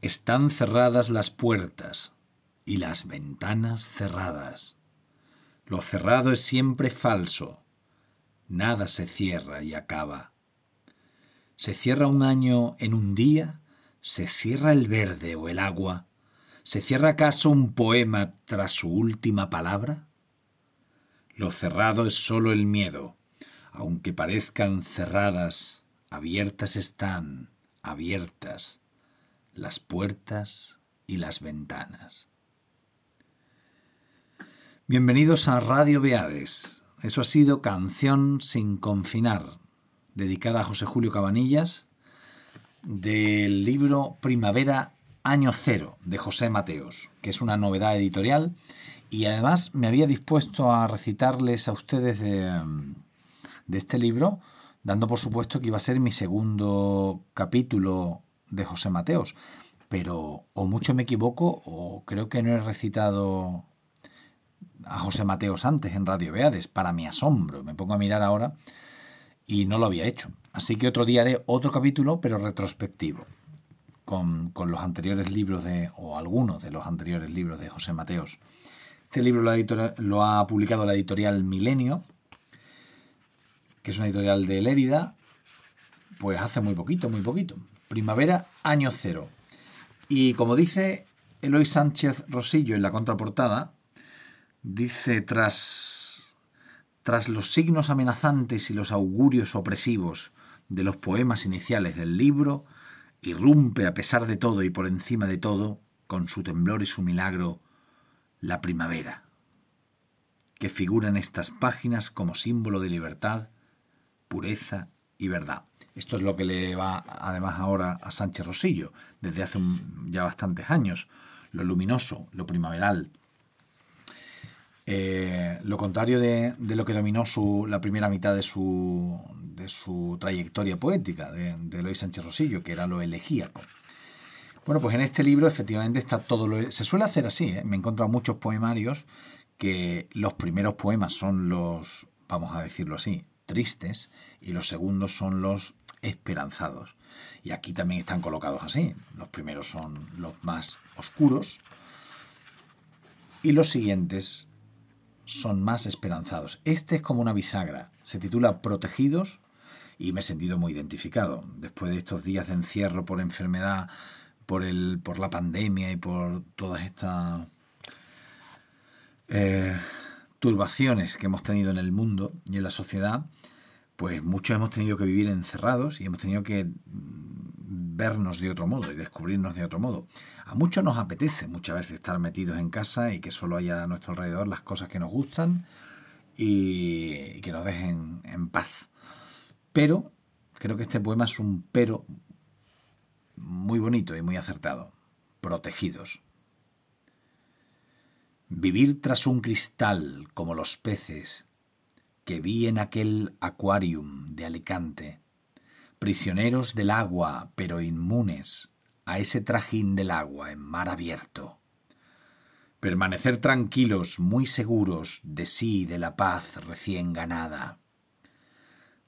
Están cerradas las puertas y las ventanas cerradas. Lo cerrado es siempre falso. Nada se cierra y acaba. Se cierra un año en un día, se cierra el verde o el agua, se cierra acaso un poema tras su última palabra. Lo cerrado es sólo el miedo, aunque parezcan cerradas, abiertas están, abiertas las puertas y las ventanas. Bienvenidos a Radio Beades. Eso ha sido Canción sin confinar, dedicada a José Julio Cabanillas, del libro Primavera Año Cero de José Mateos, que es una novedad editorial y además me había dispuesto a recitarles a ustedes de, de este libro, dando por supuesto que iba a ser mi segundo capítulo de José Mateos. Pero o mucho me equivoco o creo que no he recitado a José Mateos antes en Radio Beades, para mi asombro. Me pongo a mirar ahora y no lo había hecho. Así que otro día haré otro capítulo, pero retrospectivo, con, los anteriores libros de, o algunos de los anteriores libros de José Mateos. Este libro lo lo ha publicado la editorial Milenio, que es una editorial de Lérida, pues hace muy poquito, muy poquito. Primavera, año cero. Y como dice Eloy Sánchez Rosillo en la contraportada, dice tras, tras los signos amenazantes y los augurios opresivos de los poemas iniciales del libro, irrumpe a pesar de todo y por encima de todo, con su temblor y su milagro, la primavera, que figura en estas páginas como símbolo de libertad, pureza y verdad. Esto es lo que le va además ahora a Sánchez Rosillo, desde hace ya bastantes años. Lo luminoso, lo primaveral. Eh, lo contrario de, lo que dominó su, la primera mitad de su, de su trayectoria poética, de, de Sánchez Rosillo, que era lo elegíaco. Bueno, pues en este libro efectivamente está todo lo... Se suele hacer así, ¿eh? me he encontrado muchos poemarios que los primeros poemas son los, vamos a decirlo así, tristes y los segundos son los esperanzados. Y aquí también están colocados así. Los primeros son los más oscuros y los siguientes son más esperanzados. Este es como una bisagra. Se titula Protegidos y me he sentido muy identificado. Después de estos días de encierro por enfermedad, por, el, por la pandemia y por todas estas eh, turbaciones que hemos tenido en el mundo y en la sociedad, pues muchos hemos tenido que vivir encerrados y hemos tenido que mm, vernos de otro modo y descubrirnos de otro modo. A muchos nos apetece muchas veces estar metidos en casa y que solo haya a nuestro alrededor las cosas que nos gustan y que nos dejen en paz. Pero creo que este poema es un pero muy bonito y muy acertado. Protegidos. Vivir tras un cristal como los peces que vi en aquel aquarium de Alicante, prisioneros del agua, pero inmunes a ese trajín del agua en mar abierto. Permanecer tranquilos, muy seguros de sí y de la paz recién ganada.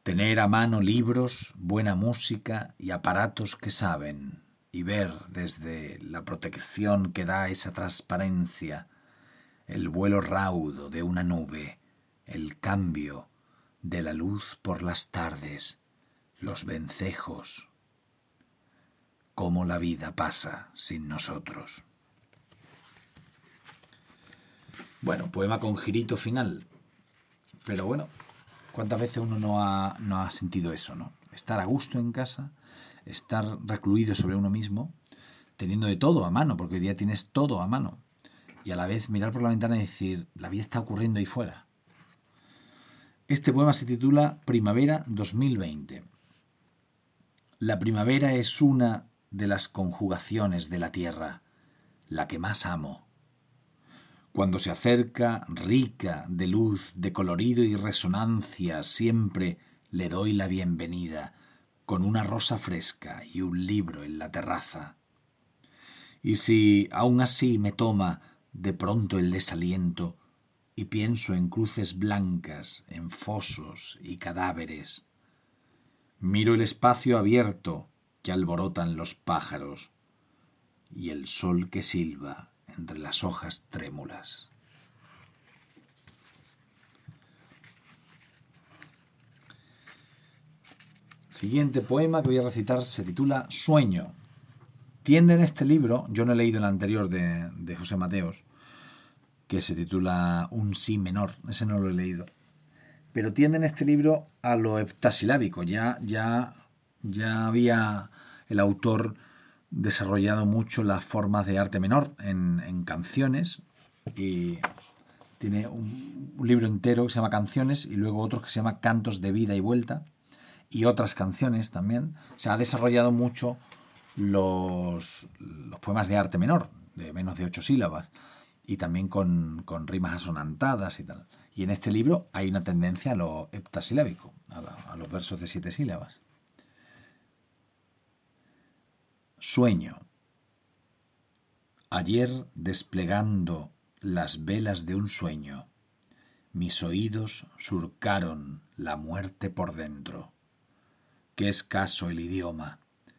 Tener a mano libros, buena música y aparatos que saben, y ver desde la protección que da esa transparencia el vuelo raudo de una nube el cambio de la luz por las tardes, los vencejos, cómo la vida pasa sin nosotros. Bueno, poema con girito final. Pero bueno, ¿cuántas veces uno no ha, no ha sentido eso, no? Estar a gusto en casa, estar recluido sobre uno mismo, teniendo de todo a mano, porque hoy día tienes todo a mano. Y a la vez mirar por la ventana y decir, la vida está ocurriendo ahí fuera. Este poema se titula Primavera 2020. La primavera es una de las conjugaciones de la tierra, la que más amo. Cuando se acerca, rica de luz, de colorido y resonancia, siempre le doy la bienvenida, con una rosa fresca y un libro en la terraza. Y si aún así me toma de pronto el desaliento, y pienso en cruces blancas, en fosos y cadáveres. Miro el espacio abierto que alborotan los pájaros y el sol que silba entre las hojas trémulas. Siguiente poema que voy a recitar se titula Sueño. Tiende en este libro, yo no he leído el anterior de, de José Mateos, que se titula Un sí menor, ese no lo he leído, pero tiende en este libro a lo heptasilábico, ya, ya, ya había el autor desarrollado mucho las formas de arte menor en, canciones y tiene un, un, libro entero que se llama Canciones y luego otro que se llama Cantos de Vida y Vuelta y otras canciones también. Se ha desarrollado mucho los, los poemas de arte menor, de menos de ocho sílabas, y también con, con, rimas asonantadas y tal. Y en este libro hay una tendencia a lo heptasilábico, a, a los versos de siete sílabas. Sueño. Ayer desplegando las velas de un sueño, mis oídos surcaron la muerte por dentro. Qué escaso el idioma,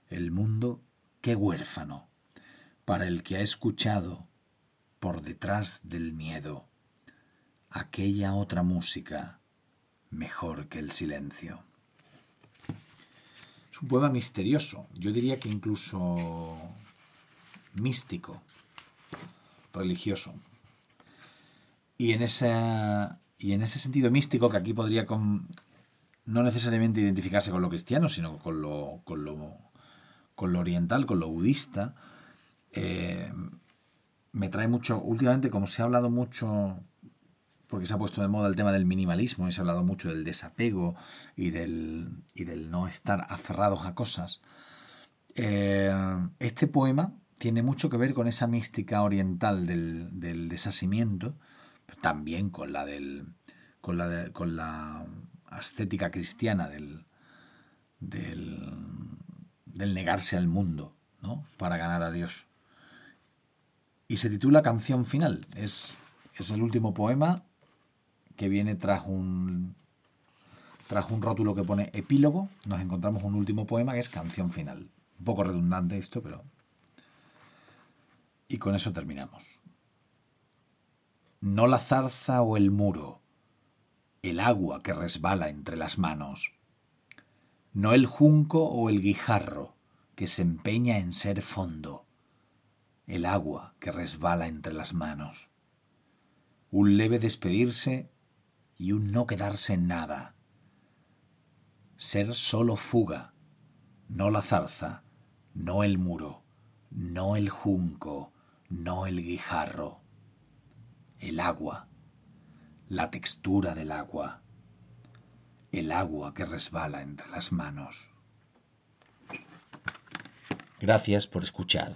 el mundo qué huérfano, para el que ha escuchado por detrás del miedo aquella otra música mejor que el silencio. Es un poema misterioso, yo diría que incluso místico, religioso. Y en, y en ese sentido místico, que aquí podría con, no necesariamente identificarse con lo cristiano, sino con lo, con lo con lo oriental, con lo budista, eh, me trae mucho, últimamente como se ha hablado mucho, porque se ha puesto de moda el tema del minimalismo y se ha hablado mucho del desapego y del, y del no estar aferrados a cosas, eh, este poema tiene mucho que ver con esa mística oriental del, del desasimiento, también con la del con la, con la ascética cristiana del, del del negarse al mundo, ¿no? Para ganar a Dios. Y se titula Canción Final. Es, es el último poema que viene tras un, tras un rótulo que pone epílogo. Nos encontramos un último poema que es Canción Final. Un poco redundante esto, pero... Y con eso terminamos. No la zarza o el muro, el agua que resbala entre las manos no el junco o el guijarro que se empeña en ser fondo, el agua que resbala entre las manos, un leve despedirse y un no quedarse en nada, ser solo fuga, no la zarza, no el muro, no el junco, no el guijarro, el agua, la textura del agua el agua que resbala entre las manos. Gracias por escuchar.